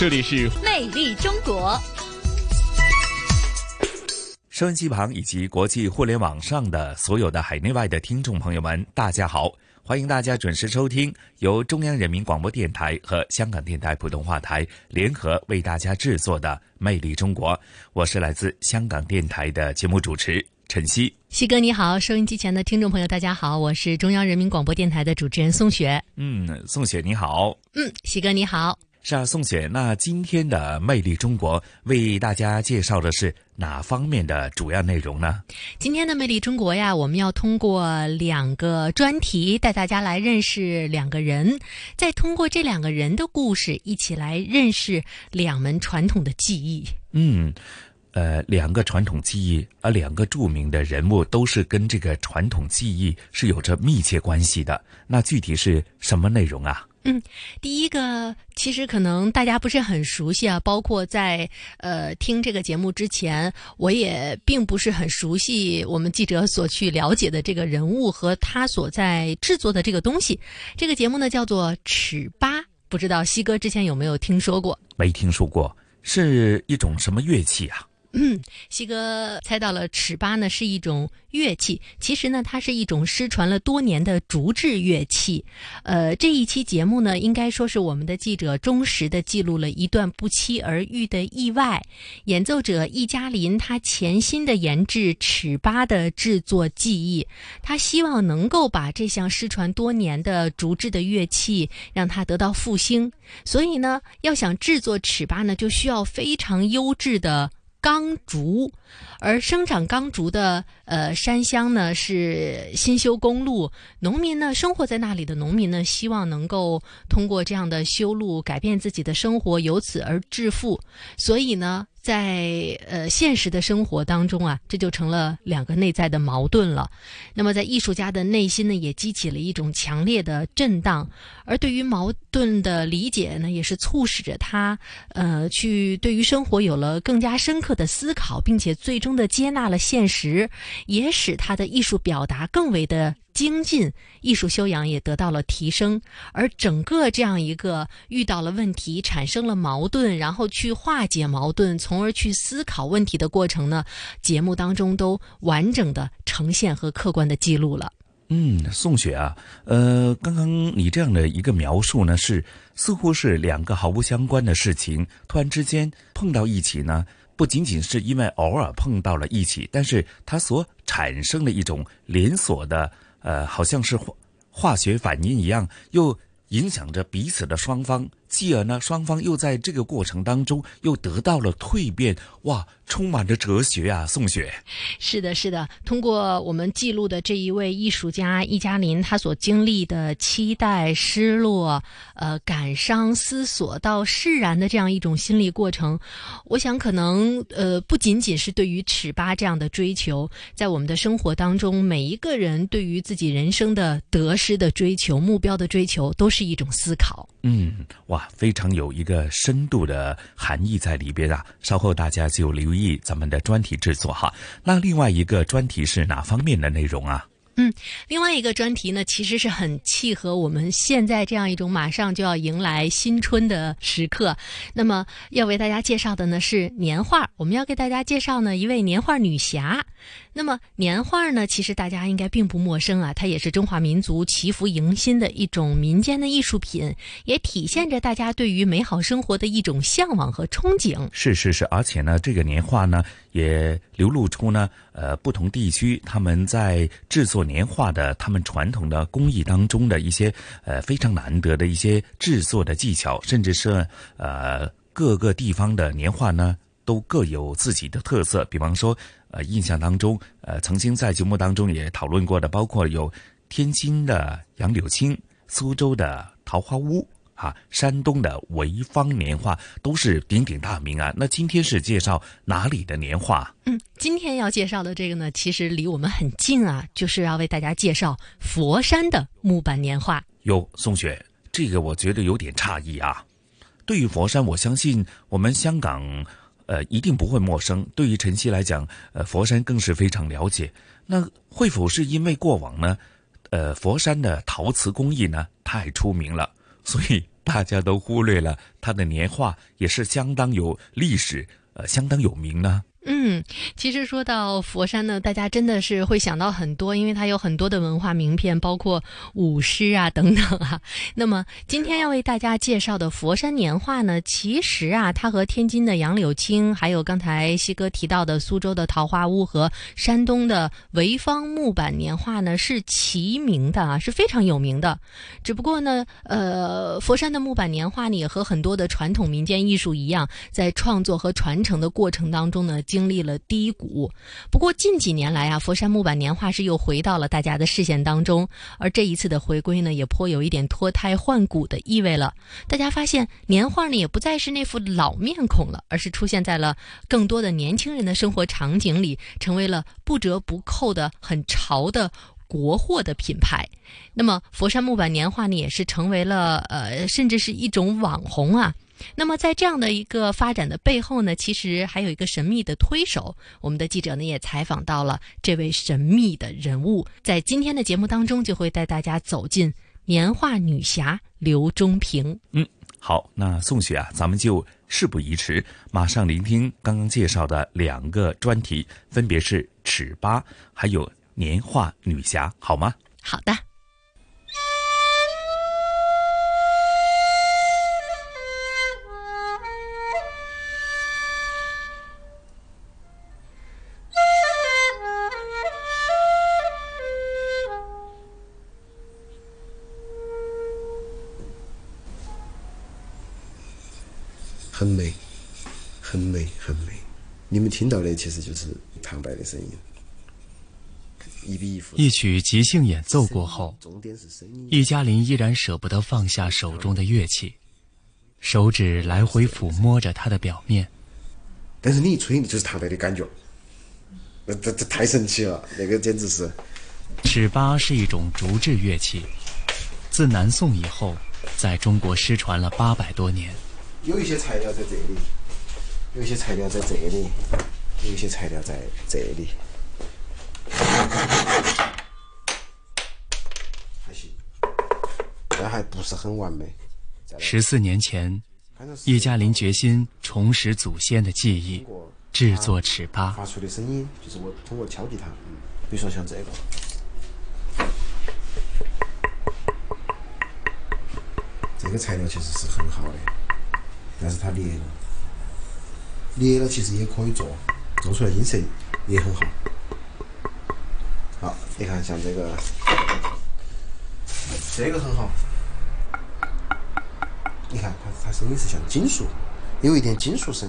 这里是魅力中国。收音机旁以及国际互联网上的所有的海内外的听众朋友们，大家好！欢迎大家准时收听由中央人民广播电台和香港电台普通话台联合为大家制作的《魅力中国》。我是来自香港电台的节目主持陈曦。西哥你好，收音机前的听众朋友大家好，我是中央人民广播电台的主持人宋雪。嗯，宋雪你好。嗯，西哥你好。是啊，宋雪。那今天的《魅力中国》为大家介绍的是哪方面的主要内容呢？今天的《魅力中国》呀，我们要通过两个专题带大家来认识两个人，再通过这两个人的故事，一起来认识两门传统的技艺。嗯，呃，两个传统技艺，而两个著名的人物都是跟这个传统技艺是有着密切关系的。那具体是什么内容啊？嗯，第一个其实可能大家不是很熟悉啊，包括在呃听这个节目之前，我也并不是很熟悉我们记者所去了解的这个人物和他所在制作的这个东西。这个节目呢叫做尺八，不知道西哥之前有没有听说过？没听说过，是一种什么乐器啊？嗯，西哥猜到了，尺八呢是一种乐器。其实呢，它是一种失传了多年的竹制乐器。呃，这一期节目呢，应该说是我们的记者忠实的记录了一段不期而遇的意外。演奏者易嘉林他潜心的研制尺八的制作技艺，他希望能够把这项失传多年的竹制的乐器让它得到复兴。所以呢，要想制作尺八呢，就需要非常优质的。钢竹，而生长钢竹的呃山乡呢是新修公路，农民呢生活在那里的农民呢希望能够通过这样的修路改变自己的生活，由此而致富，所以呢。在呃现实的生活当中啊，这就成了两个内在的矛盾了。那么在艺术家的内心呢，也激起了一种强烈的震荡。而对于矛盾的理解呢，也是促使着他呃去对于生活有了更加深刻的思考，并且最终的接纳了现实，也使他的艺术表达更为的。精进，艺术修养也得到了提升，而整个这样一个遇到了问题，产生了矛盾，然后去化解矛盾，从而去思考问题的过程呢？节目当中都完整的呈现和客观的记录了。嗯，宋雪啊，呃，刚刚你这样的一个描述呢，是似乎是两个毫不相关的事情突然之间碰到一起呢？不仅仅是因为偶尔碰到了一起，但是它所产生的一种连锁的。呃，好像是化化学反应一样，又影响着彼此的双方。继而呢，双方又在这个过程当中又得到了蜕变，哇，充满着哲学啊！宋雪，是的，是的。通过我们记录的这一位艺术家易嘉林，他所经历的期待、失落、呃感伤、思索到释然的这样一种心理过程，我想可能呃不仅仅是对于尺八这样的追求，在我们的生活当中，每一个人对于自己人生的得失的追求、目标的追求，都是一种思考。嗯，哇，非常有一个深度的含义在里边啊！稍后大家就留意咱们的专题制作哈。那另外一个专题是哪方面的内容啊？嗯，另外一个专题呢，其实是很契合我们现在这样一种马上就要迎来新春的时刻。那么要为大家介绍的呢是年画，我们要给大家介绍呢一位年画女侠。那么年画呢，其实大家应该并不陌生啊，它也是中华民族祈福迎新的一种民间的艺术品，也体现着大家对于美好生活的一种向往和憧憬。是是是，而且呢，这个年画呢，也流露出呢，呃，不同地区他们在制作年画的他们传统的工艺当中的一些呃非常难得的一些制作的技巧，甚至是呃各个地方的年画呢，都各有自己的特色。比方说。呃，印象当中，呃，曾经在节目当中也讨论过的，包括有天津的杨柳青、苏州的桃花坞，啊，山东的潍坊年画都是鼎鼎大名啊。那今天是介绍哪里的年画？嗯，今天要介绍的这个呢，其实离我们很近啊，就是要为大家介绍佛山的木板年画。哟，宋雪，这个我觉得有点诧异啊。对于佛山，我相信我们香港呃一定不会陌生。对于晨曦来讲，呃，佛山更是非常了解。那会否是因为过往呢？呃，佛山的陶瓷工艺呢太出名了，所以大家都忽略了它的年画也是相当有历史，呃，相当有名呢。嗯，其实说到佛山呢，大家真的是会想到很多，因为它有很多的文化名片，包括舞狮啊等等啊。那么今天要为大家介绍的佛山年画呢，其实啊，它和天津的杨柳青，还有刚才西哥提到的苏州的桃花坞和山东的潍坊木板年画呢，是齐名的啊，是非常有名的。只不过呢，呃，佛山的木板年画呢，也和很多的传统民间艺术一样，在创作和传承的过程当中呢。经历了低谷，不过近几年来啊，佛山木板年画是又回到了大家的视线当中。而这一次的回归呢，也颇有一点脱胎换骨的意味了。大家发现年画呢，也不再是那副老面孔了，而是出现在了更多的年轻人的生活场景里，成为了不折不扣的很潮的国货的品牌。那么，佛山木板年画呢，也是成为了呃，甚至是一种网红啊。那么，在这样的一个发展的背后呢，其实还有一个神秘的推手。我们的记者呢也采访到了这位神秘的人物，在今天的节目当中，就会带大家走进年画女侠刘忠平。嗯，好，那宋雪啊，咱们就事不宜迟，马上聆听刚刚介绍的两个专题，分别是尺八还有年画女侠，好吗？好的。很美，很美，很美。你们听到的其实就是旁白的声音，一比一一曲即兴演奏过后，易嘉林依然舍不得放下手中的乐器，手指来回抚摸着它的表面。但是你一吹，就是唐白的感觉，那这这太神奇了，那个简直是。尺八是一种竹制乐器，自南宋以后，在中国失传了八百多年。有一些材料在这里，有一些材料在这里，有一些材料在这里，还行，但还不是很完美。十四年前，叶嘉林决心重拾祖先的记忆，制作尺八。发出的声音就是我通过敲击它，比如说像这个，这个材料其实是很好的。但是它裂了，裂了其实也可以做，做出来音色也很好。好，你看像这个，这个很好。你看它它声音是像金属，有一点金属声，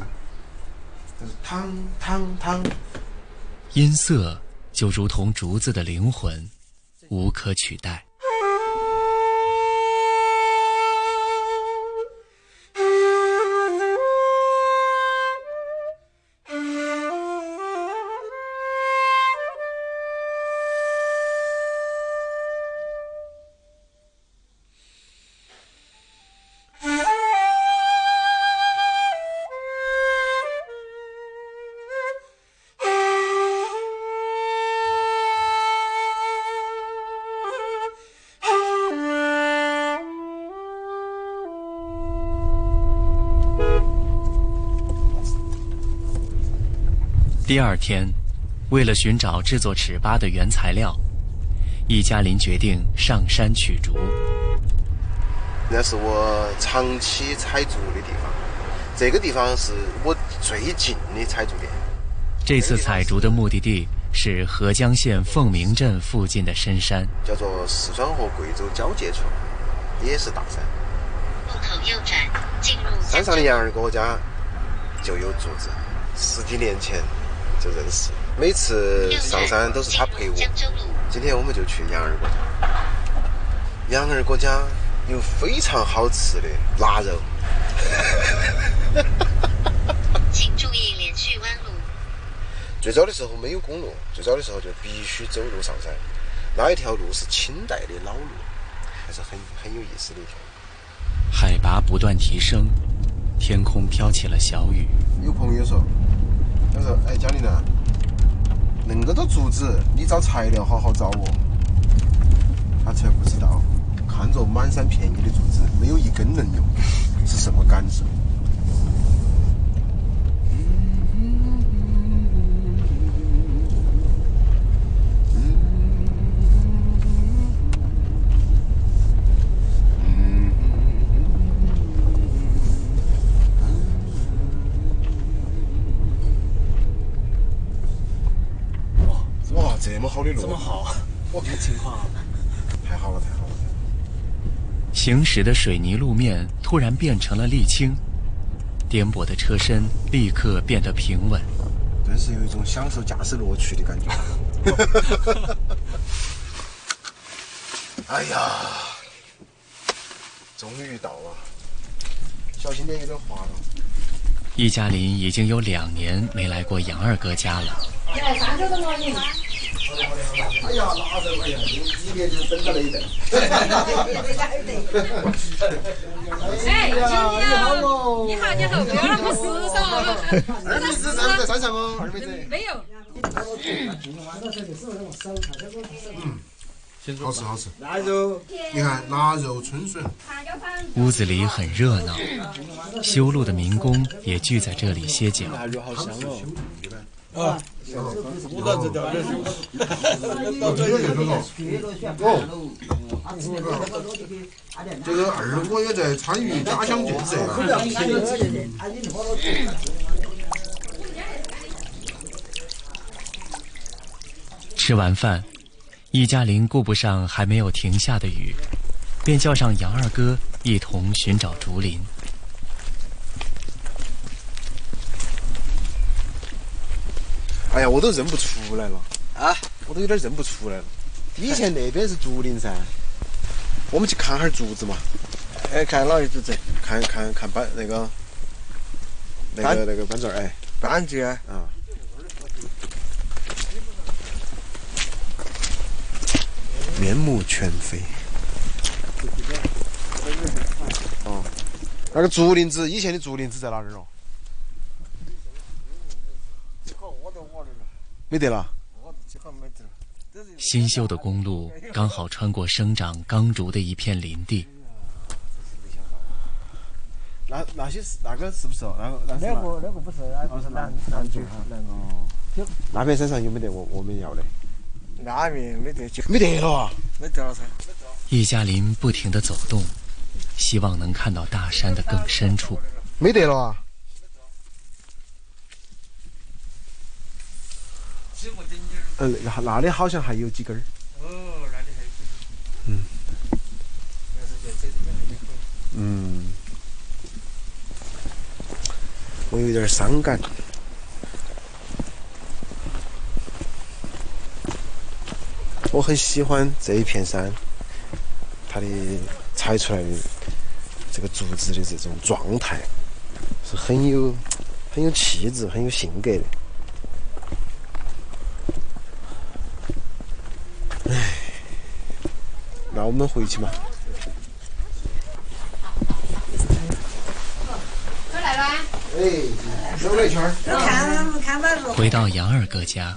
但是汤汤汤，音色就如同竹子的灵魂，无可取代。第二天，为了寻找制作尺八的原材料，易家林决定上山取竹。那是我长期采竹的地方，这个地方是我最近的采竹点。这次采竹的目的地是合江县凤鸣镇附近的深山，叫做四川和贵州交界处，也是大山。路口右转，进入山上的杨二哥家就有竹子，十几年前。就认识，每次上山都是他陪我。今天我们就去杨二哥家。杨二哥家有非常好吃的腊肉。请注意连续弯路。最早的时候没有公路，最早的时候就必须走路上山。那一条路是清代的老路，还是很很有意思的一条。海拔不断提升，天空飘起了小雨。有朋友说：“他说，哎，江林啊，恁个多竹子，你找材料好好找哦。”他才不知道，看着满山遍野的竹子，没有一根能用，是什么感受？哇，这么好的路，这么好，我看情况。太好了，太好了！行驶的水泥路面突然变成了沥青，颠簸的车身立刻变得平稳，顿时有一种享受驾驶乐趣的感觉。哎呀，终于到了，小心点，有点滑了。易嘉林已经有两年没来过杨二哥家了。哎呀，腊肉，哎呀，一年就等到那一顿。哎，你好，你好，你好，你好，不要那么时尚。二妹子在在山上哦，二妹子。没有。嗯，好吃好吃。腊肉，你看腊肉春笋。屋子里很热闹，修路的民工也聚在这里歇脚。腊肉好香哦。啊，我到这条这是，到这里头哦。这个二哥也在参与家乡建设。吃完饭，易嘉林顾不上还没有停下的雨，便叫上杨二哥一同寻找竹林。哎呀，我都认不出来了啊！我都有点认不出来了。以前那边是竹林噻，我们去看哈儿竹子嘛。哎，看哪一竹子？看看看班那个那个那个班竹儿哎，班竹啊。啊。面目全非。哦，那个竹林子，以前的竹林子在哪儿哦？没得了。新修的公路刚好穿过生长钢竹的一片林地。那那些是那个是不是？那个那那个那个不是，那是南南竹哈。哦。那边山上有没得我我们要的？那边没得就，没得了啊！没得了噻。叶嘉林不停地走动，希望能看到大山的更深处。没得了啊！呃，那那里好像还有几根儿。哦，那里还有几根。嗯。嗯。我有点伤感。我很喜欢这一片山，它的采出来的这个竹子的这种状态，是很有很有气质、很有性格的。唉，那我们回去嘛。都来了。哎，走了一圈儿。看看到路。回到杨二哥家，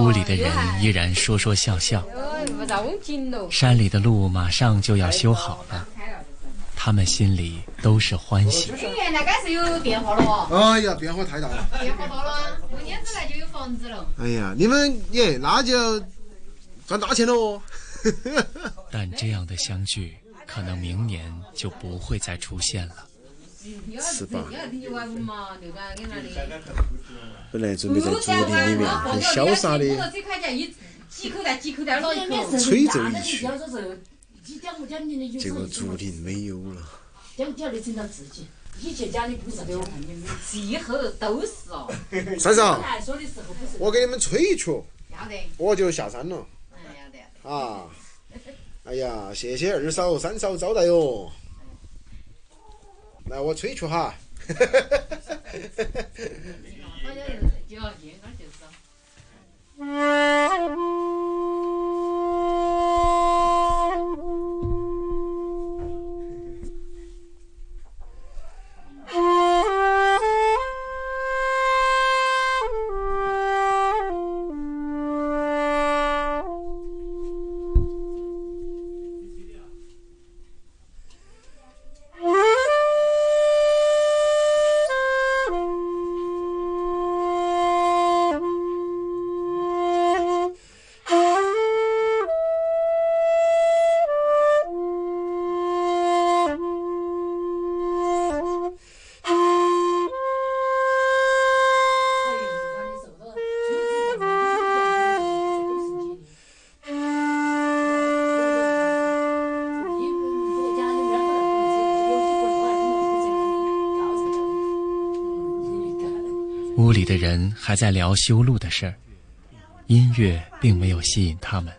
屋里的人依然说说笑笑。山里的路马上就要修好了，他们心里都是欢喜。跟原来该是有变化了哦。哎呀，变化太大了。变化大了，过年之来就有房子了。哎呀，你们耶，那就赚大钱了哦。但这样的相聚，可能明年就不会再出现了。是吧？本来准备在竹林里面很潇洒的吹奏一曲，结果竹林没有了。三嫂，我给你们吹一曲，我就下山了。啊。哎呀，谢谢二嫂、三嫂招待哟。来，我吹去哈。人还在聊修路的事儿，音乐并没有吸引他们。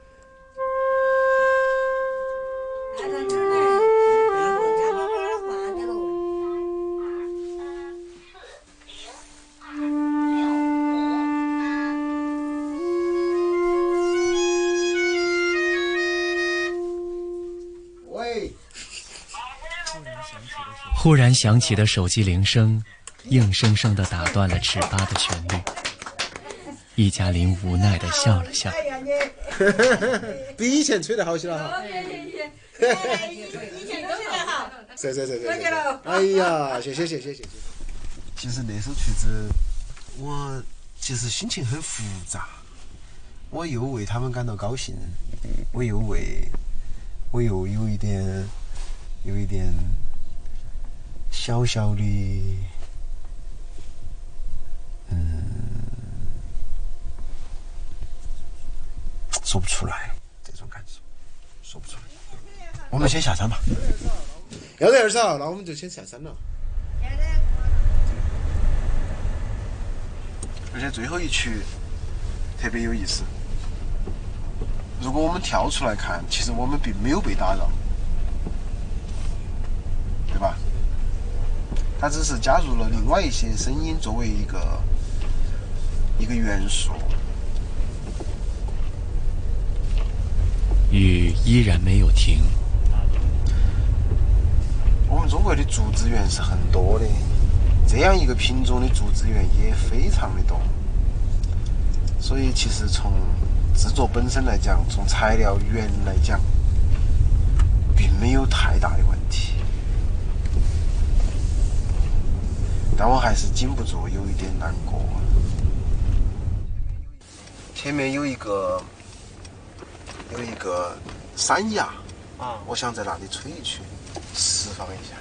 喂，忽然响起的手机铃声，硬生生地打断了尺八的旋律。易嘉玲无奈地笑了笑。比以前吹得好些了哈。以前都吹得好。是是是是是谢。哎呀，谢谢谢谢谢谢。其实那首曲子，我其实心情很复杂，我又为他们感到高兴，我又为，我又有一点，有一点小小的，嗯，说不出来这种感受，说不出来。我们先下山吧。要得二嫂，那我们就先下山了。而且最后一曲特别有意思。如果我们跳出来看，其实我们并没有被打扰，对吧？它只是加入了另外一些声音作为一个一个元素。雨依然没有停。我们中国的竹子园是很多的，这样一个品种的竹子园也非常的多，所以其实从制作本身来讲，从材料源来讲，并没有太大的问题。但我还是禁不住有一点难过。前面有一个有一个山崖啊，我想在那里吹一吹。释放一下。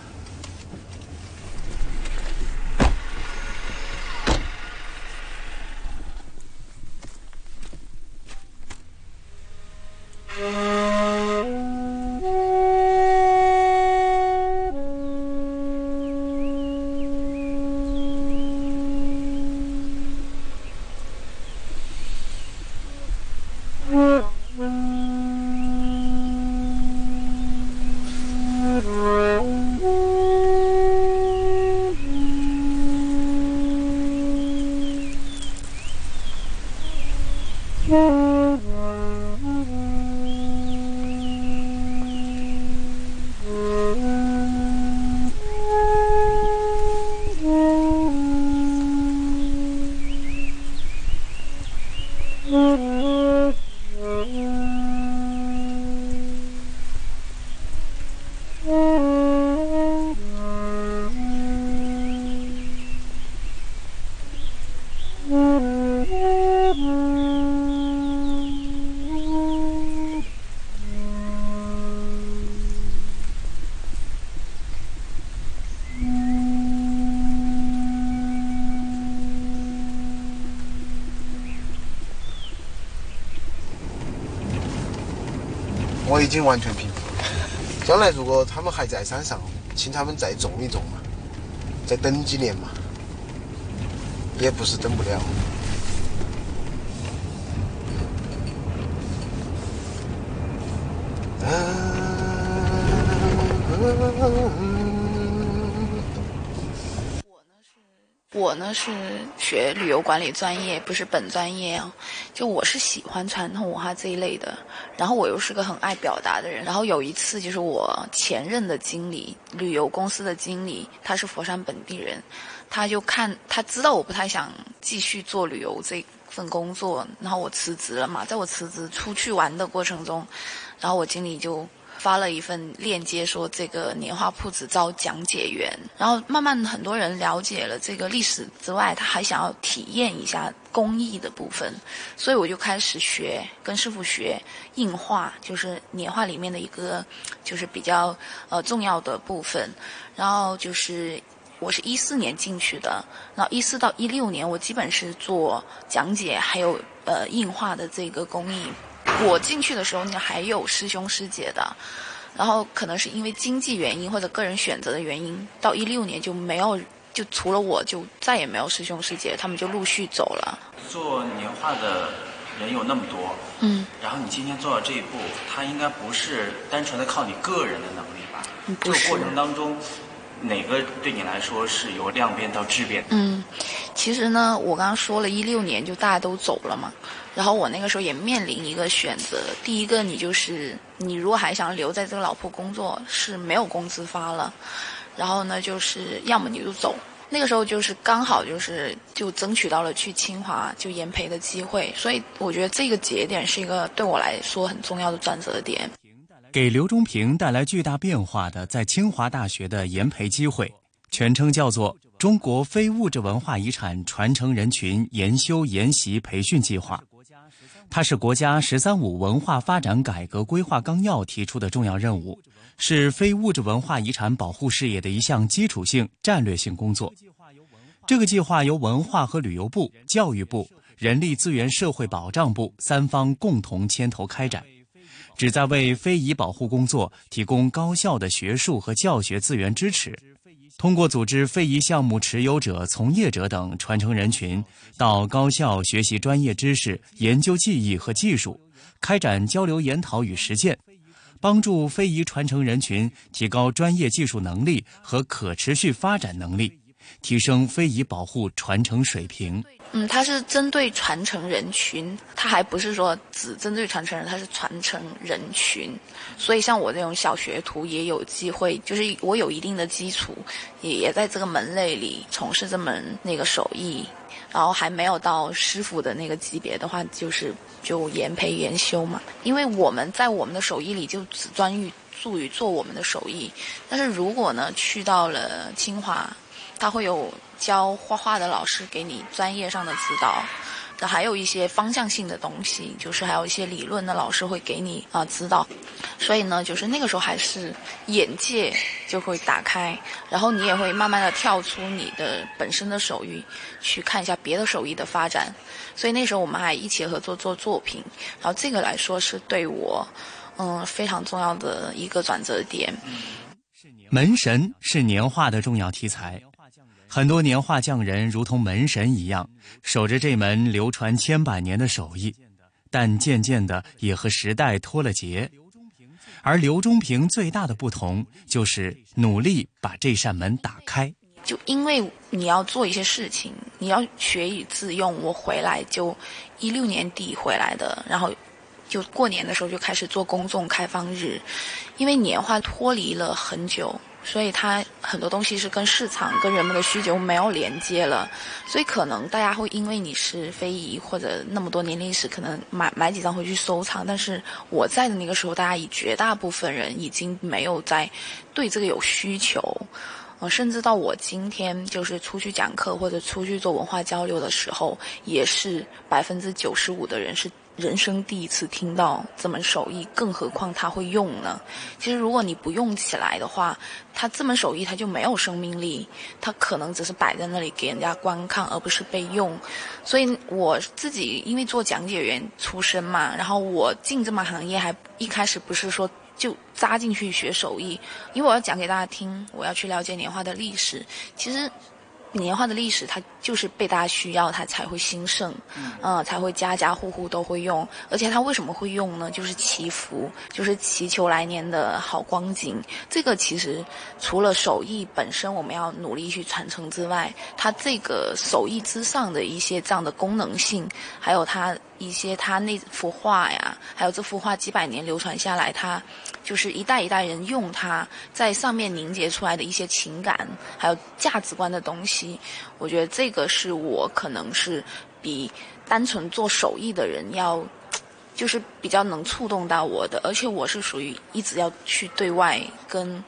已经完全平复。将来如果他们还在山上，请他们再种一种嘛，再等几年嘛，也不是等不了。是学旅游管理专业，不是本专业啊。就我是喜欢传统文化这一类的，然后我又是个很爱表达的人。然后有一次，就是我前任的经理，旅游公司的经理，他是佛山本地人，他就看他知道我不太想继续做旅游这份工作，然后我辞职了嘛。在我辞职出去玩的过程中，然后我经理就。发了一份链接，说这个年画铺子招讲解员，然后慢慢很多人了解了这个历史之外，他还想要体验一下工艺的部分，所以我就开始学，跟师傅学印画，就是年画里面的一个，就是比较呃重要的部分。然后就是我是一四年进去的，然后一四到一六年，我基本是做讲解，还有呃印画的这个工艺。我进去的时候，你，还有师兄师姐的，然后可能是因为经济原因或者个人选择的原因，到一六年就没有，就除了我就再也没有师兄师姐，他们就陆续走了。做年画的人有那么多，嗯，然后你今天做到这一步，他应该不是单纯的靠你个人的能力吧？不是。这个过程当中，哪个对你来说是由量变到质变？嗯，其实呢，我刚刚说了一六年就大家都走了嘛。然后我那个时候也面临一个选择，第一个你就是你如果还想留在这个老铺工作是没有工资发了，然后呢就是要么你就走。那个时候就是刚好就是就争取到了去清华就研培的机会，所以我觉得这个节点是一个对我来说很重要的转折点。给刘忠平带来巨大变化的在清华大学的研培机会，全称叫做中国非物质文化遗产传承人群研修研习培训计划。它是国家“十三五”文化发展改革规划纲要提出的重要任务，是非物质文化遗产保护事业的一项基础性战略性工作。这个计划由文化和旅游部、教育部、人力资源社会保障部三方共同牵头开展，旨在为非遗保护工作提供高效的学术和教学资源支持。通过组织非遗项目持有者、从业者等传承人群到高校学习专业知识、研究技艺和技术，开展交流研讨与实践，帮助非遗传承人群提高专业技术能力和可持续发展能力，提升非遗保护传承水平。嗯，它是针对传承人群，它还不是说只针对传承人，它是传承人群。所以像我这种小学徒也有机会，就是我有一定的基础，也也在这个门类里从事这门那个手艺，然后还没有到师傅的那个级别的话，就是就研培研修嘛。因为我们在我们的手艺里就只专注于做我们的手艺，但是如果呢去到了清华，他会有。教画画的老师给你专业上的指导，还有一些方向性的东西，就是还有一些理论的老师会给你啊指导，所以呢，就是那个时候还是眼界就会打开，然后你也会慢慢的跳出你的本身的手艺，去看一下别的手艺的发展，所以那时候我们还一起合作做作品，然后这个来说是对我嗯非常重要的一个转折点。门神是年画的重要题材。很多年画匠人如同门神一样，守着这门流传千百年的手艺，但渐渐的也和时代脱了节。而刘忠平最大的不同，就是努力把这扇门打开。就因为你要做一些事情，你要学以致用。我回来就一六年底回来的，然后就过年的时候就开始做公众开放日，因为年画脱离了很久。所以它很多东西是跟市场、跟人们的需求没有连接了，所以可能大家会因为你是非遗或者那么多年历史，可能买买几张回去收藏。但是我在的那个时候，大家以绝大部分人已经没有在对这个有需求，呃，甚至到我今天就是出去讲课或者出去做文化交流的时候，也是百分之九十五的人是。人生第一次听到这门手艺，更何况他会用呢？其实如果你不用起来的话，他这门手艺他就没有生命力，他可能只是摆在那里给人家观看，而不是被用。所以我自己因为做讲解员出身嘛，然后我进这门行业还一开始不是说就扎进去学手艺，因为我要讲给大家听，我要去了解年画的历史。其实。年画的历史，它就是被大家需要，它才会兴盛，嗯、才会家家户户都会用。而且它为什么会用呢？就是祈福，就是祈求来年的好光景。这个其实除了手艺本身我们要努力去传承之外，它这个手艺之上的一些这样的功能性，还有它一些它那幅画呀，还有这幅画几百年流传下来，它就是一代一代人用它在上面凝结出来的一些情感，还有价值观的东西。我觉得这个是我可能是比单纯做手艺的人要，就是比较能触动到我的，而且我是属于一直要去对外跟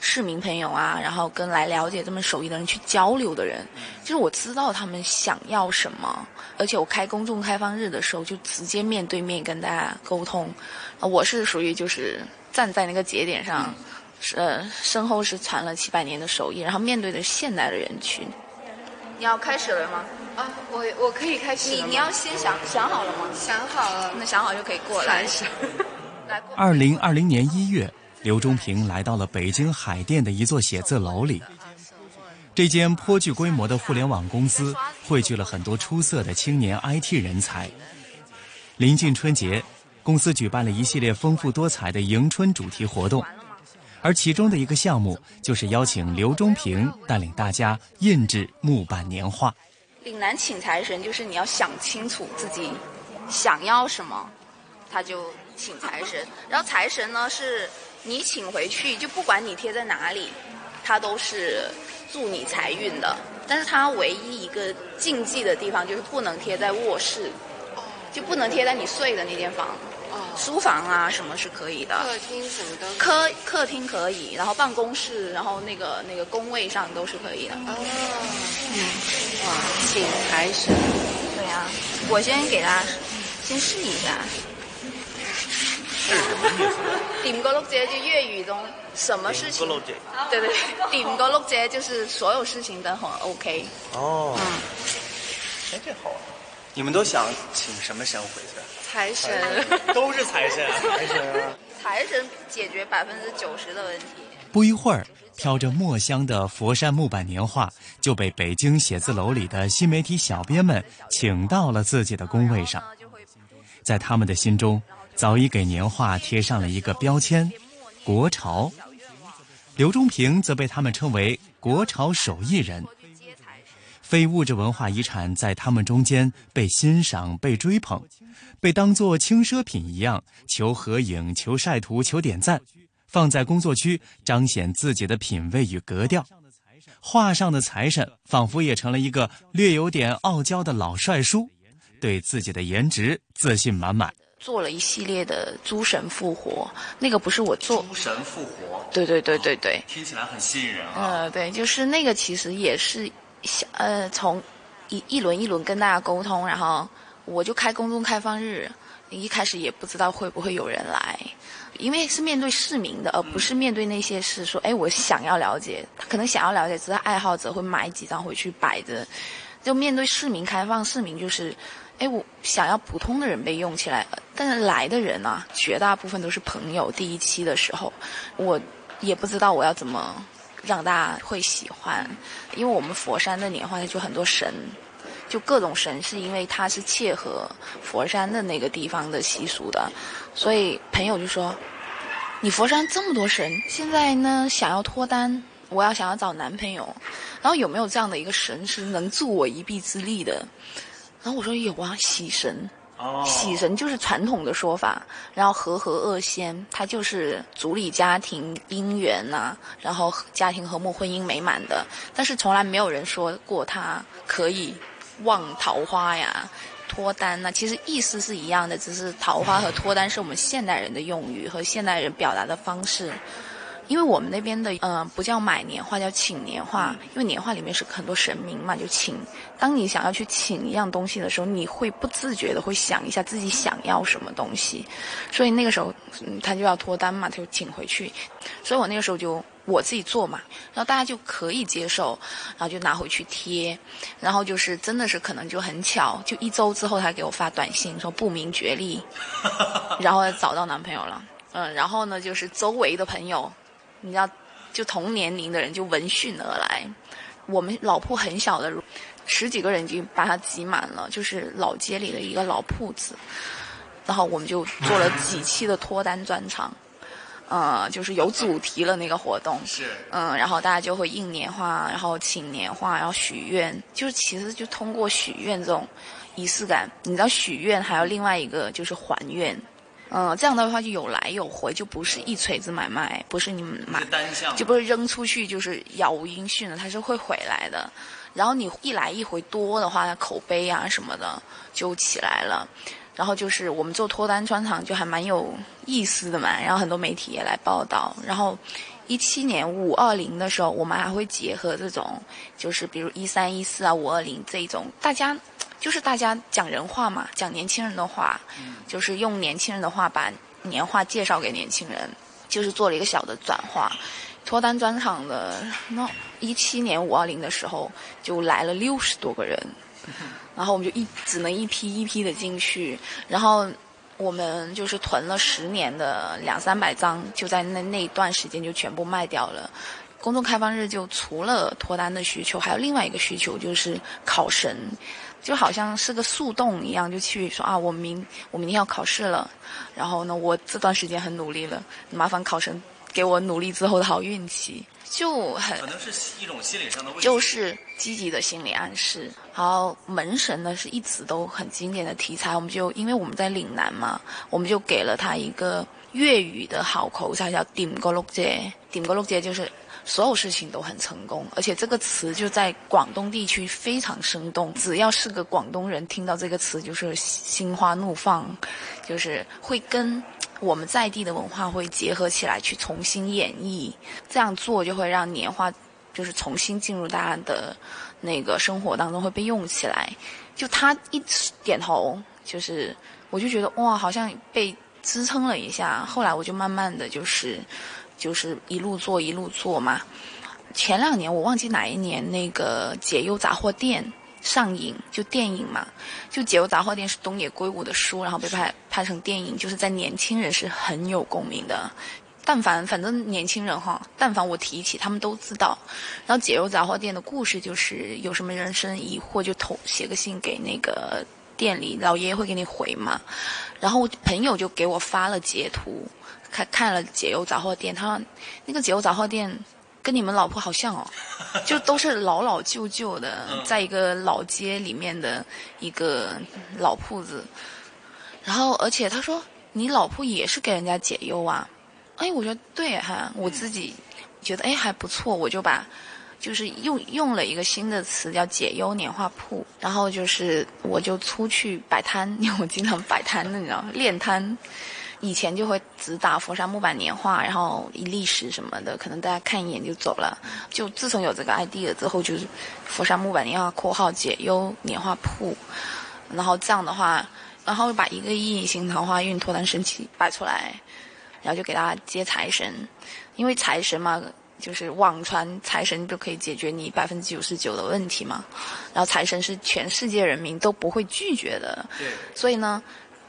市民朋友啊，然后跟来了解这门手艺的人去交流的人，就是我知道他们想要什么，而且我开公众开放日的时候就直接面对面跟大家沟通，呃我是属于就是站在那个节点上。呃，身后是传了七百年的手艺，然后面对的是现代的人群。你要开始了吗？啊，我我可以开始了你你要先想想好了吗？想好了，那想好就可以过来。闪闪 来过。二零二零年一月，刘忠平来到了北京海淀的一座写字楼里。这间颇具规模的互联网公司汇聚了很多出色的青年 IT 人才。临近春节，公司举办了一系列丰富多彩的迎春主题活动，而其中的一个项目就是邀请刘忠平带领大家印制木板年画。岭南请财神就是你要想清楚自己想要什么，他就请财神。然后财神呢是你请回去，就不管你贴在哪里，他都是助你财运的。但是它唯一一个禁忌的地方就是不能贴在卧室，就不能贴在你睡的那间房。书房啊什么是可以的，客厅什么都可以客客厅可以，然后办公室，然后那个那个工位上都是可以的。哦，嗯，哇，请财神，对啊，我先给他先试一下。是什么意思？顶个碌姐就粤语中什么事情？对对对，顶个碌姐就是所有事情都很 OK。哦，嗯，哎，这好啊。你们都想请什么神回去？财神，都是财神。啊，财神啊。财神解决百分之九十的问题。不一会儿，飘着墨香的佛山木板年画就被北京写字楼里的新媒体小编们请到了自己的工位上。在他们的心中，早已给年画贴上了一个标签——国潮。刘忠平则被他们称为“国潮手艺人”。非物质文化遗产在他们中间被欣赏、被追捧，被当作轻奢品一样求合影、求晒图、求点赞，放在工作区彰显自己的品味与格调。画上的财神仿佛也成了一个略有点傲娇的老帅叔，对自己的颜值自信满满。做了一系列的诸神复活，那个不是我做，诸神复活，对对对对对，听起来很吸引人啊。呃，对，就是那个其实也是，呃，从一一轮一轮跟大家沟通，然后我就开公众开放日，一开始也不知道会不会有人来，因为是面对市民的，而不是面对那些是说，哎，我想要了解，他可能想要了解，只是爱好者会买几张回去摆着，就面对市民开放，市民就是。哎，我想要普通的人被用起来，但是来的人啊，绝大部分都是朋友。第一期的时候，我也不知道我要怎么让大家会喜欢，因为我们佛山的年画就很多神，就各种神，是因为它是切合佛山的那个地方的习俗的，所以朋友就说：“你佛山这么多神，现在呢想要脱单，我要想要找男朋友，然后有没有这样的一个神是能助我一臂之力的？”然后我说有啊，喜神，喜神就是传统的说法，然后和和二仙，它就是主理家庭姻缘呐、然后家庭和睦、婚姻美满的，但是从来没有人说过它可以旺桃花呀。脱单呐、其实意思是一样的，只是桃花和脱单是我们现代人的用语和现代人表达的方式。因为我们那边的呃不叫买年画，叫请年画，因为年画里面是很多神明嘛，就请。当你想要去请一样东西的时候，你会不自觉的会想一下自己想要什么东西，所以那个时候、嗯、他就要脱单嘛，他就请回去。所以我那个时候就我自己做嘛，然后大家就可以接受，然后就拿回去贴，然后就是真的是可能就很巧，就一周之后他给我发短信说不明觉厉，然后找到男朋友了，嗯，然后呢就是周围的朋友。你知道，就同年龄的人就闻讯而来，我们老铺很小的，十几个人已经把它挤满了，就是老街里的一个老铺子。然后我们就做了几期的脱单专场，呃，就是有主题了那个活动。是。嗯，然后大家就会印年画，然后请年画，然后许愿，就是其实就通过许愿这种仪式感。你知道许愿还有另外一个就是还愿。嗯，这样的话就有来有回，就不是一锤子买卖，不是你们买，就不是扔出去就是杳无音讯了，它是会回来的。然后你一来一回多的话，口碑啊什么的就起来了。然后就是我们做脱单专场就还蛮有意思的嘛，然后很多媒体也来报道。然后一七年五二零的时候，我们还会结合这种，就是比如一三一四啊五二零这种，大家。就是大家讲人话嘛，讲年轻人的话，就是用年轻人的话把年画介绍给年轻人，就是做了一个小的转化。脱单专场的那一七年五二零的时候，就来了六十多个人，然后我们就一只能一批一批的进去，然后我们就是囤了十年的两三百张，就在那那一段时间就全部卖掉了。公众开放日就除了脱单的需求，还有另外一个需求就是考神。就好像是个速冻一样，就去说啊，我明我明天要考试了，然后呢，我这段时间很努力了，麻烦考生给我努力之后的好运气，就很可能是一种心理上的问题，就是积极的心理暗示。然后门神呢是一直都很经典的题材，我们就因为我们在岭南嘛，我们就给了他一个粤语的好口才叫“顶个六姐”，顶个六姐就是。所有事情都很成功，而且这个词就在广东地区非常生动。只要是个广东人听到这个词，就是心花怒放，就是会跟我们在地的文化会结合起来去重新演绎。这样做就会让年画就是重新进入大家的那个生活当中，会被用起来。就他一点头，就是我就觉得哇，好像被支撑了一下。后来我就慢慢的就是。就是一路做一路做嘛。前两年我忘记哪一年那个解忧杂货店上映，就电影嘛。就解忧杂货店是东野圭吾的书，然后被拍拍成电影，就是在年轻人是很有共鸣的。但凡反正年轻人哈，但凡我提起，他们都知道。然后解忧杂货店的故事就是有什么人生疑惑就投写个信给那个店里，老爷爷会给你回嘛。然后朋友就给我发了截图。看看了解忧杂货店，他那个解忧杂货店跟你们老婆好像哦，就都是老老旧旧的，在一个老街里面的一个老铺子。然后，而且他说你老婆也是给人家解忧啊？哎，我觉得对哈，我自己觉得哎还不错，我就把就是用用了一个新的词叫解忧年画铺，然后就是我就出去摆摊，因为我经常摆摊的，你知道练摊。以前就会只打佛山木板年画，然后一历史什么的，可能大家看一眼就走了。就自从有这个 idea 之后，就是佛山木板年画（括号解忧年画铺），然后这样的话，然后把一个亿行桃花运脱单神器摆出来，然后就给大家接财神，因为财神嘛，就是网传财神就可以解决你百分之九十九的问题嘛。然后财神是全世界人民都不会拒绝的，所以呢。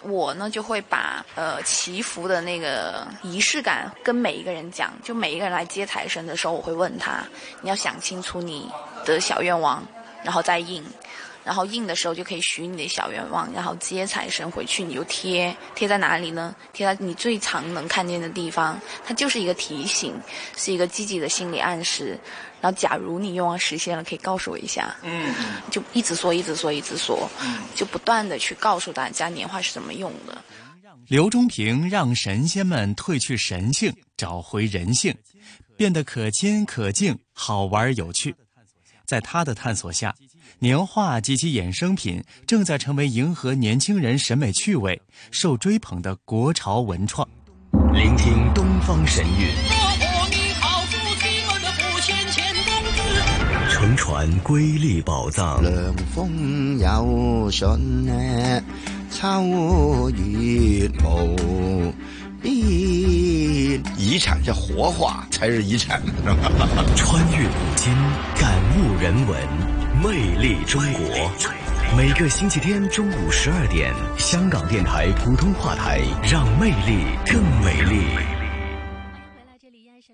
我呢就会把呃祈福的那个仪式感跟每一个人讲，就每一个人来接财神的时候，我会问他，你要想清楚你的小愿望，然后再印。然后印的时候就可以许你的小愿望，然后接财神回去你就贴，贴在哪里呢？贴在你最常能看见的地方，它就是一个提醒，是一个积极的心理暗示。然后假如你愿望实现了，可以告诉我一下。嗯，就一直说，一直说，一直说，就不断的去告诉大家年画是怎么用的。刘忠平让神仙们褪去神性，找回人性，变得可亲可敬，好玩有趣。在他的探索下。年画及其衍生品正在成为迎合年轻人审美趣味、受追捧的国潮文创。聆听东方神韵，乘船瑰丽宝藏。凉风有信呢，秋月无边。遗产叫活化才是遗产，穿越古今，感悟人文。魅力中国，每个星期天中午十二点，香港电台普通话台，让魅力更美丽。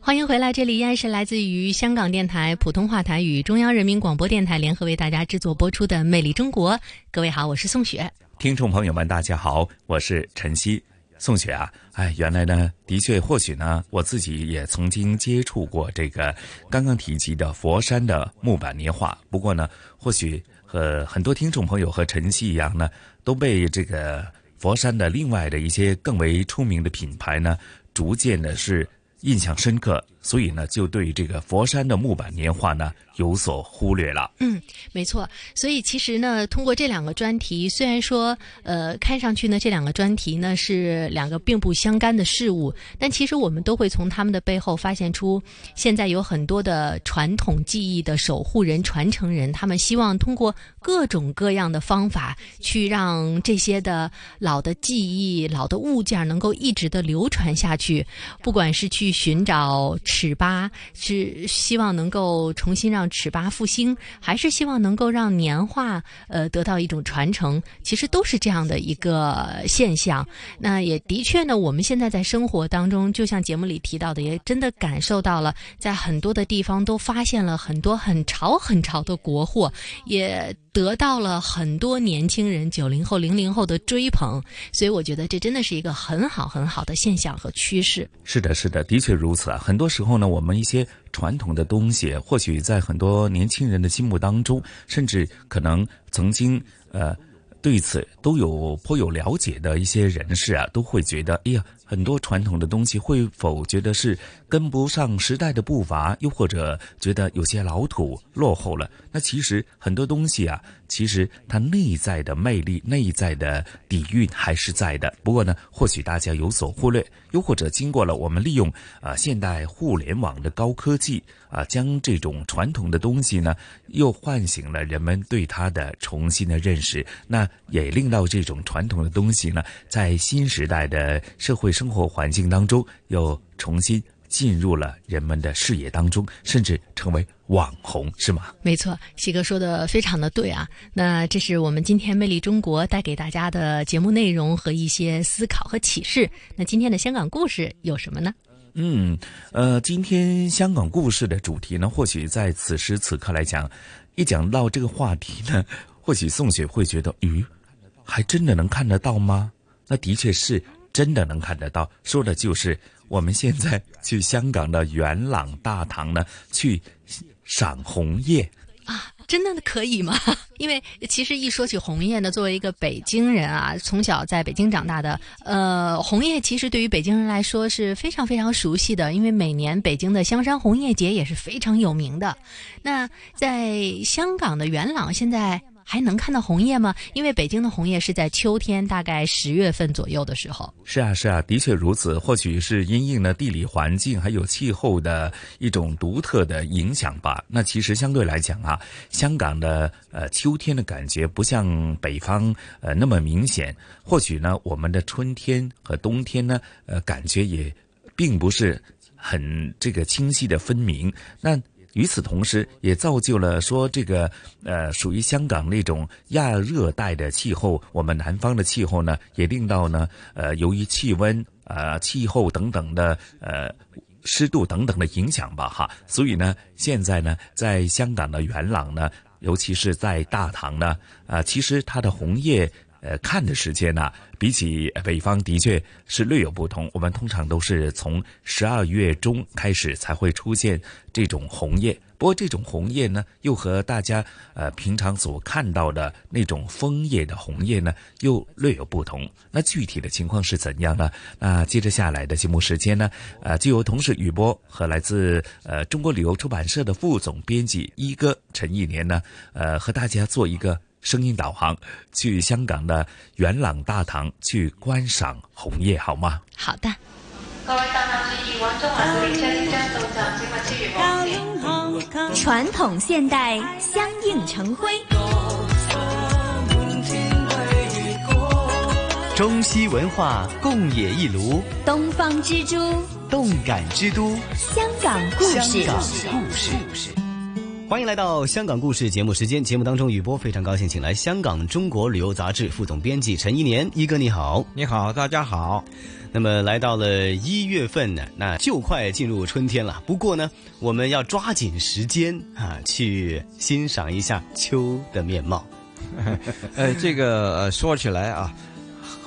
欢迎回来，这里依然是来自于香港电台普通话台与中央人民广播电台联合为大家制作播出的《魅力中国》。各位好，我是宋雪。听众朋友们，大家好，我是陈曦。宋雪啊，哎，原来呢，的确，或许呢，我自己也曾经接触过这个刚刚提及的佛山的木板年画。不过呢，或许和很多听众朋友和陈曦一样呢，都被这个佛山的另外的一些更为出名的品牌呢，逐渐的是印象深刻。所以呢，就对这个佛山的木板年画呢有所忽略了。嗯，没错。所以其实呢，通过这两个专题，虽然说呃看上去呢这两个专题呢是两个并不相干的事物，但其实我们都会从他们的背后发现出，现在有很多的传统技艺的守护人、传承人，他们希望通过各种各样的方法，去让这些的老的技艺、老的物件能够一直的流传下去，不管是去寻找。尺八是希望能够重新让尺八复兴，还是希望能够让年画呃得到一种传承？其实都是这样的一个现象。那也的确呢，我们现在在生活当中，就像节目里提到的，也真的感受到了，在很多的地方都发现了很多很潮很潮的国货，也。得到了很多年轻人九零后、零零后的追捧，所以我觉得这真的是一个很好很好的现象和趋势。是的，是的，的确如此啊。很多时候呢，我们一些传统的东西，或许在很多年轻人的心目当中，甚至可能曾经呃对此都有颇有了解的一些人士啊，都会觉得，哎呀。很多传统的东西会否觉得是跟不上时代的步伐，又或者觉得有些老土落后了？那其实很多东西啊，其实它内在的魅力、内在的底蕴还是在的。不过呢，或许大家有所忽略，又或者经过了我们利用啊现代互联网的高科技啊，将这种传统的东西呢，又唤醒了人们对它的重新的认识。那也令到这种传统的东西呢，在新时代的社会。生活环境当中又重新进入了人们的视野当中，甚至成为网红，是吗？没错，喜哥说的非常的对啊。那这是我们今天《魅力中国》带给大家的节目内容和一些思考和启示。那今天的香港故事有什么呢？嗯，呃，今天香港故事的主题呢，或许在此时此刻来讲，一讲到这个话题呢，或许宋雪会觉得，咦，还真的能看得到吗？那的确是。真的能看得到，说的就是我们现在去香港的元朗大堂呢，去赏红叶，真的可以吗？因为其实一说起红叶呢，作为一个北京人啊，从小在北京长大的，呃，红叶其实对于北京人来说是非常非常熟悉的，因为每年北京的香山红叶节也是非常有名的。那在香港的元朗现在。还能看到红叶吗？因为北京的红叶是在秋天，大概十月份左右的时候。是啊，是啊，的确如此。或许是因应了地理环境还有气候的一种独特的影响吧。那其实相对来讲啊，香港的呃秋天的感觉不像北方呃那么明显。或许呢，我们的春天和冬天呢，呃，感觉也并不是很这个清晰的分明。那。与此同时，也造就了说这个呃，属于香港那种亚热带的气候，我们南方的气候呢，也令到呢，呃，由于气温、呃，气候等等的呃，湿度等等的影响吧，哈，所以呢，现在呢，在香港的元朗呢，尤其是在大堂呢，啊，其实它的红叶。呃，看的时间呢，比起北方的确是略有不同。我们通常都是从十二月中开始才会出现这种红叶，不过这种红叶呢，又和大家呃平常所看到的那种枫叶的红叶呢，又略有不同。那具体的情况是怎样呢？那接着下来的节目时间呢，呃，就由同事雨波和来自呃中国旅游出版社的副总编辑一哥陈一年呢，呃，和大家做一个。声音导航，去香港的元朗大堂去观赏红叶，好吗？好的。传统现代相映成辉，中西文化共冶一炉，东方之珠，动感之都，香港故事。香港故事。欢迎来到香港故事节目时间。节目当中，雨波非常高兴，请来香港中国旅游杂志副总编辑陈一年一哥，你好，你好，大家好。那么来到了一月份呢，那就快进入春天了。不过呢，我们要抓紧时间啊，去欣赏一下秋的面貌。呃，这个说起来啊，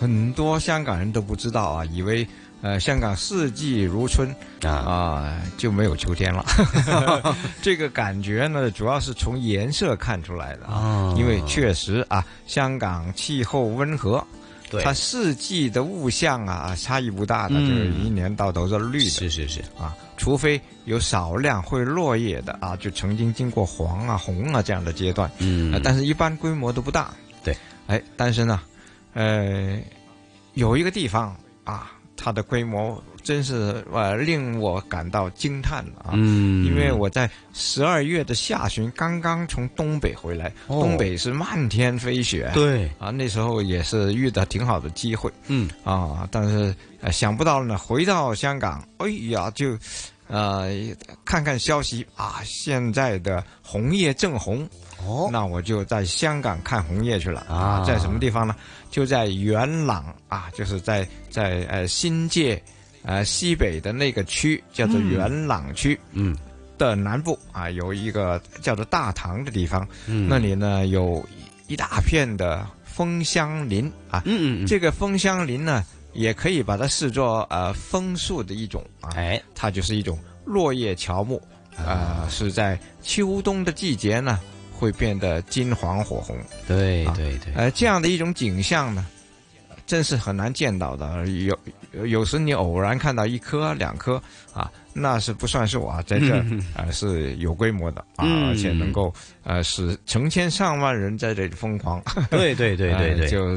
很多香港人都不知道啊，以为。呃，香港四季如春啊，就没有秋天了。这个感觉呢，主要是从颜色看出来的啊。因为确实啊，香港气候温和，它四季的物象啊差异不大的，就是一年到头是绿的。是是是啊，除非有少量会落叶的啊，就曾经经过黄啊、红啊这样的阶段。嗯，但是一般规模都不大。对，哎，但是呢，呃，有一个地方啊。它的规模真是呃令我感到惊叹了啊！嗯，因为我在十二月的下旬刚刚从东北回来，东北是漫天飞雪，对。啊，那时候也是遇到挺好的机会，嗯。啊，但是呃想不到呢，回到香港，哎呀，就呃看看消息啊，现在的红叶正红。哦，那我就在香港看红叶去了啊，在什么地方呢？就在元朗啊，就是在在呃新界呃西北的那个区，叫做元朗区，嗯，的南部啊，有一个叫做大塘的地方，嗯，那里呢有一大片的枫香林啊，嗯嗯，这个枫香林呢，也可以把它视作呃枫树的一种啊，哎，它就是一种落叶乔木，啊，是在秋冬的季节呢。会变得金黄火红，对对对，呃，这样的一种景象呢，真是很难见到的。有有时你偶然看到一棵两棵啊，那是不算数啊，在这啊 是有规模的啊，而且能够呃使成千上万人在这里疯狂。对对对对对，就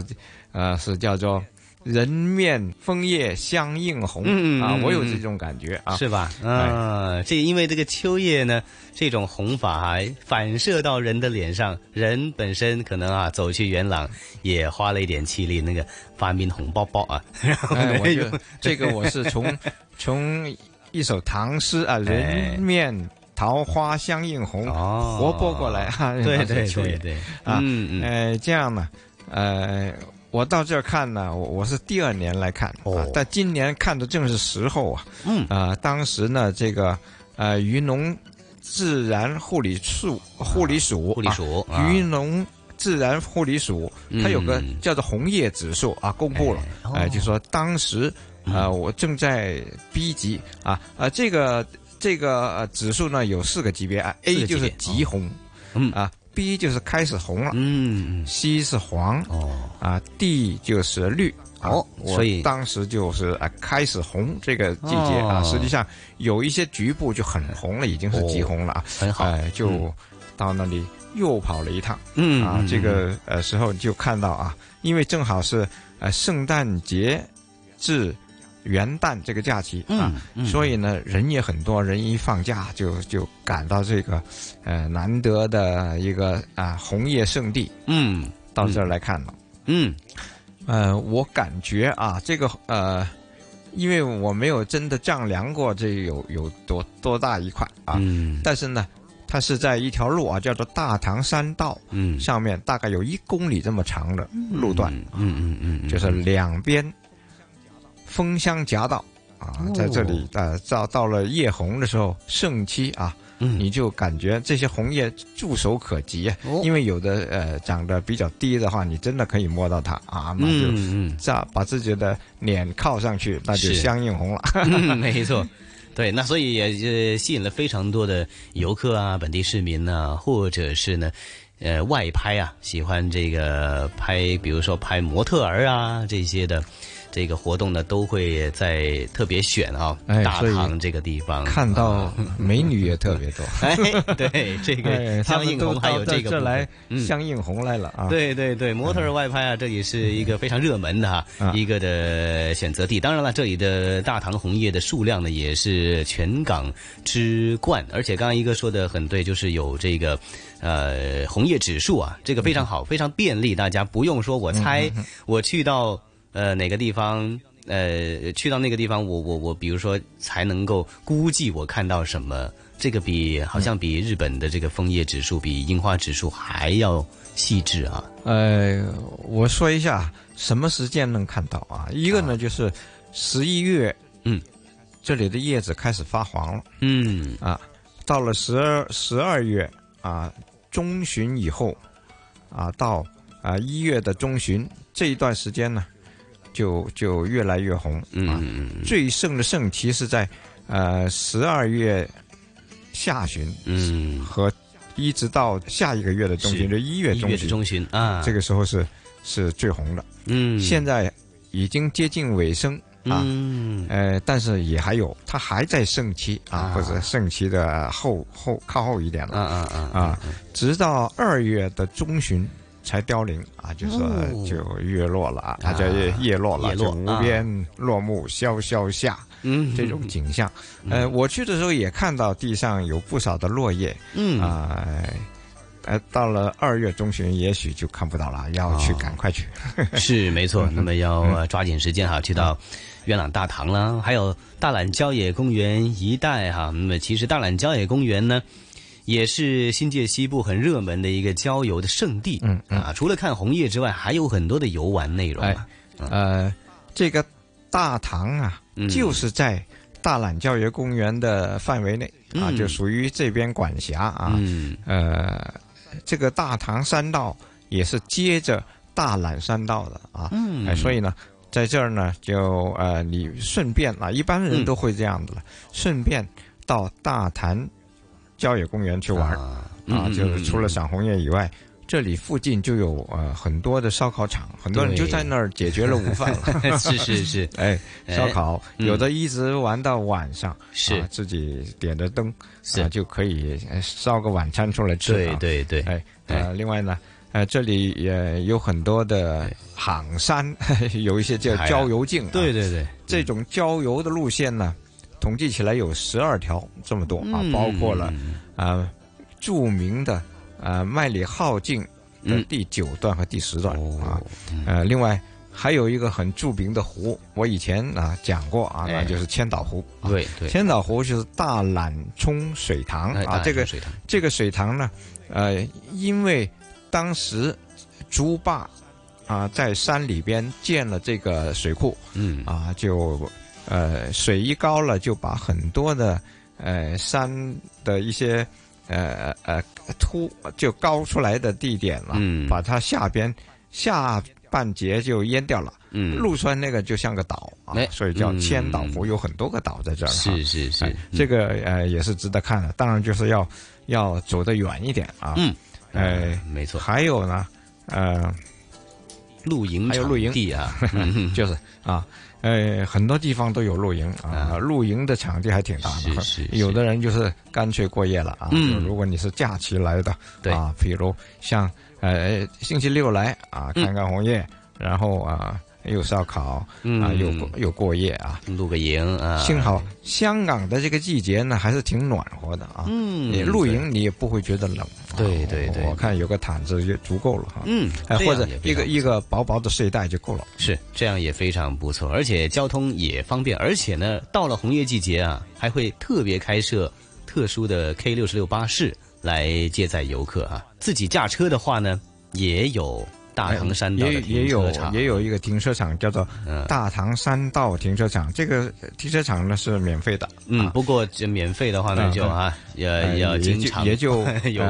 呃是叫做。人面枫叶相映红。啊，我有这种感觉啊，是吧？啊，这因为这个秋叶呢，这种红法还反射到人的脸上，人本身可能啊走去元朗也花了一点气力，那个发明红包包啊。哎，我就这个我是从 从一首唐诗啊，“人面桃花相映红”活泼过来啊，对 对对对。啊，嗯呃，这样呢，呃。我到这儿看呢，我我是第二年来看，哦，但今年看的正是时候啊。嗯。啊，当时呢，这个呃，渔农自然护理处护理署护理署渔农自然护理署，它有个叫做红叶指数啊，公布了，哎，就说当时啊，我正在 B 级啊啊，这个这个指数呢有四个级别啊，A 就是极红，嗯。啊。B 就是开始红了，嗯，C 是黄，哦，啊，D 就是绿，哦，所以当时就是啊开始红这个季节啊，实际上有一些局部就很红了，已经是极红了啊，很好，就到那里又跑了一趟，嗯啊，这个呃时候就看到啊，因为正好是呃圣诞节至。元旦这个假期啊，所以呢，人也很多，人一放假就就赶到这个，呃，难得的一个啊红叶圣地，嗯，到这儿来看了，嗯，呃，我感觉啊，这个呃，因为我没有真的丈量过这有有多多大一块啊，嗯，但是呢，它是在一条路啊，叫做大唐山道，嗯，上面大概有一公里这么长的路段，嗯嗯嗯，就是两边。枫香夹道啊，在这里呃，到到了叶红的时候，盛期啊，你就感觉这些红叶触手可及啊，因为有的呃长得比较低的话，你真的可以摸到它啊，那就这样把自己的脸靠上去，那就相应红了。没错，对，那所以也吸引了非常多的游客啊，本地市民呢，或者是呢，呃，外拍啊，喜欢这个拍，比如说拍模特儿啊这些的。这个活动呢，都会在特别选啊，大唐这个地方看到美女也特别多。哎，对，这个相映红还有这个这来相映红来了啊！对对对，模特外拍啊，这里是一个非常热门的哈一个的选择地。当然了，这里的大唐红叶的数量呢，也是全港之冠。而且刚刚一哥说的很对，就是有这个呃红叶指数啊，这个非常好，非常便利，大家不用说我猜，我去到。呃，哪个地方？呃，去到那个地方，我我我，比如说才能够估计我看到什么这个比好像比日本的这个枫叶指数比樱花指数还要细致啊。呃，我说一下什么时间能看到啊？一个呢就是十一月，嗯，这里的叶子开始发黄了，嗯啊，到了十二十二月啊中旬以后，啊到啊一月的中旬这一段时间呢，就就越来越红，啊，最盛的盛期是在呃十二月下旬，嗯，和一直到下一个月的中旬，就一月中旬，中旬啊。这个时候是是最红的，嗯。现在已经接近尾声啊，嗯。呃，但是也还有，它还在盛期啊，啊。或者盛期的后后靠后一点了，啊啊啊啊，直到二月的中旬才凋零啊，就说哦就月落了啊，它叫叶叶落了，就无边落木萧萧下，嗯这种景象。呃，我去的时候也看到地上有不少的落叶，嗯啊。呃，到了二月中旬，也许就看不到了，要去赶快去。是没错，那么要抓紧时间哈，去到元朗大堂啦，还有大榄郊野公园一带哈。那么其实大榄郊野公园呢，也是新界西部很热门的一个郊游的圣地。嗯嗯啊，除了看红叶之外，还有很多的游玩内容。呃，这个大唐啊，嗯就是在大榄郊野公园的范围内啊，嗯就属于这边管辖啊。嗯呃，这个大唐山道也是接着大榄山道的啊。嗯哎所以呢，在这儿呢，就呃，你顺便啊，一般人嗯都会这样子了，顺便到大潭郊野公园去玩。啊就是除了赏红叶以外。这里附近就有呃很多的烧烤场，很多人就在那儿解决了午饭了。是是是。哎，哎烧烤嗯。有的一直玩到晚上，是。啊自己点着灯是。啊就可以呃烧个晚餐出来吃。对啊。对对，哎呃，另外呢，呃这里也有很多的行山，有一些叫郊游径啊。对对对，这种郊游的路线呢，统计起来有十二条这么多啊，嗯包括了啊著名的啊麦里浩径的嗯。第九段和第十段哦啊，呃，另外还有一个很著名的湖，我以前啊讲过啊，那哎就是千岛湖。啊对对。千岛湖就是大榄冲水塘哎，啊这个水塘。这个水塘呢，呃，因为当时朱坝啊在山里边建了这个水库，嗯。啊，就呃水一高了，就把很多的呃山的一些呃呃凸就高出来的地点了，嗯。把它下边下半截就淹掉了。嗯。陆川那个就像个岛啊哎，所以叫嗯千岛湖，有很多个岛在这儿。是是是。哎，这个呃也是值得看的。当然就是要要走得远一点啊。嗯，哎，没错，还有呢，呃，露营还有露营。地啊，嗯。就是啊，呃，很多地方都有露营啊，露营的场地还挺大的。是是有的人就是干脆过夜了啊。嗯就如果你是假期来的，对啊，比如像呃星期六来啊，嗯看看红叶，然后啊有烧烤嗯啊，有过有过夜啊。露个营啊，幸好香港的这个季节呢，还是挺暖和的啊。嗯你露营你也不会觉得冷。对对对我看有个毯子就足够了哈。嗯哎，这或者一个一个薄薄的睡袋就够了。是这样也非常不错，而且交通也方便，而且呢，到了红叶季节啊，还会特别开设特殊的 K 六十六巴士来接载游客啊。自己驾车的话呢，也有大唐山也也有也有一个停车场叫做嗯。大唐山道停车场，这个停车场呢是免费的。嗯，不过这免费的话呢，嗯就啊，要呃要经常也就 有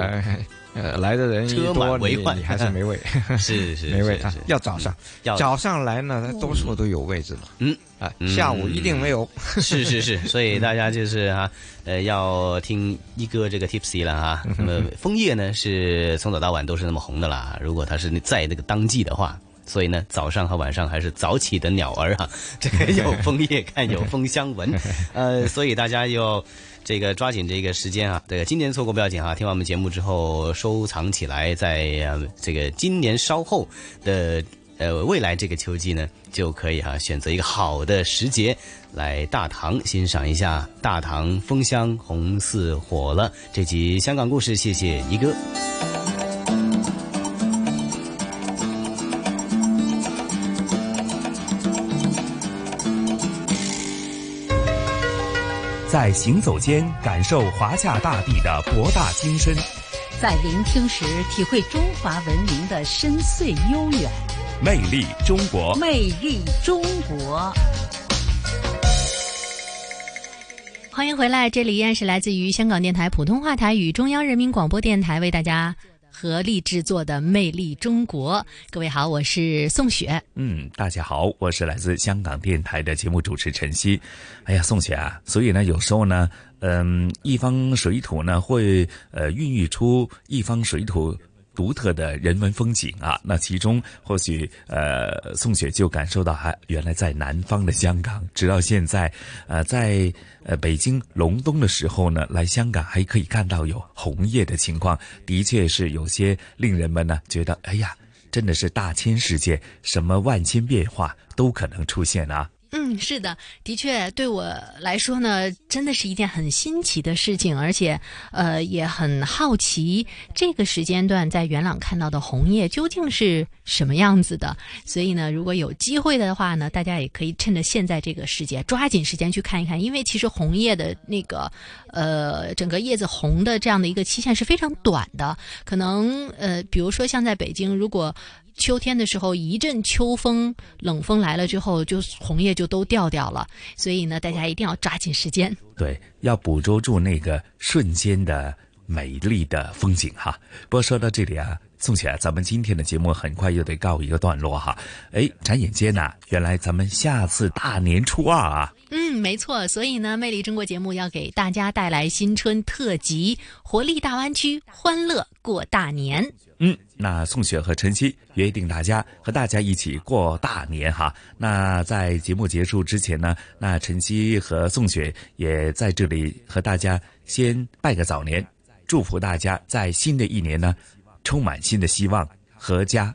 呃呃来的人一车满为患你还是没位，是是没位。要早上，要早上来呢，多数都有位置了。嗯啊，下午一定没有。是是是，所以大家就是哈、呃，要听一哥这个 tipsy 了啊。那么枫叶呢是从早到晚都是那么红的啦。如果它是在那个当季的话，所以呢早上和晚上还是早起的鸟儿哈、这个有枫叶看，有枫香闻。呃，所以大家要这个抓紧这个时间啊。这个，今年错过不要紧啊，听完我们节目之后收藏起来，在呃这个今年稍后的。呃，未来这个秋季呢，就可以哈、选择一个好的时节来大唐欣赏一下大唐风香红似火了。这集香港故事，谢谢一哥。在行走间感受华夏大地的博大精深，在聆听时体会中华文明的深邃悠远。魅力中国，魅力中国。欢迎回来，这里依然是来自于香港电台普通话台与中央人民广播电台为大家。合力制作的《魅力中国》，各位好，我是宋雪。嗯，大家好，我是来自香港电台的节目主持陈曦。哎呀，宋雪啊，所以呢，有时候呢，嗯，一方水土呢，会呃孕育出一方水土。独特的人文风景啊，那其中或许呃，宋雪就感受到，还原来在南方的香港，直到现在，呃，在呃北京隆冬的时候呢，来香港还可以看到有红叶的情况，的确是有些令人们呢觉得，哎呀，真的是大千世界，什么万千变化都可能出现啊。嗯，是的，的确，对我来说呢，真的是一件很新奇的事情，而且，呃，也很好奇这个时间段在元朗看到的红叶究竟是什么样子的。所以呢，如果有机会的话呢，大家也可以趁着现在这个时节，抓紧时间去看一看，因为其实红叶的那个，呃，整个叶子红的这样的一个期限是非常短的，可能，呃，比如说像在北京，如果。秋天的时候，一阵秋风，冷风来了之后，就红叶就都掉掉了。所以呢，大家一定要抓紧时间。对，要捕捉住那个瞬间的美丽的风景哈。不过说到这里啊，宋雪，咱们今天的节目很快又得告一个段落哈。哎，眨眼间呐，原来咱们下次大年初二啊。嗯，没错。所以呢，《魅力中国》节目要给大家带来新春特辑，活力大湾区，欢乐过大年。嗯，那宋雪和晨曦约定大家和大家一起过大年哈。那在节目结束之前呢，那晨曦和宋雪也在这里和大家先拜个早年，祝福大家在新的一年呢，充满新的希望，阖家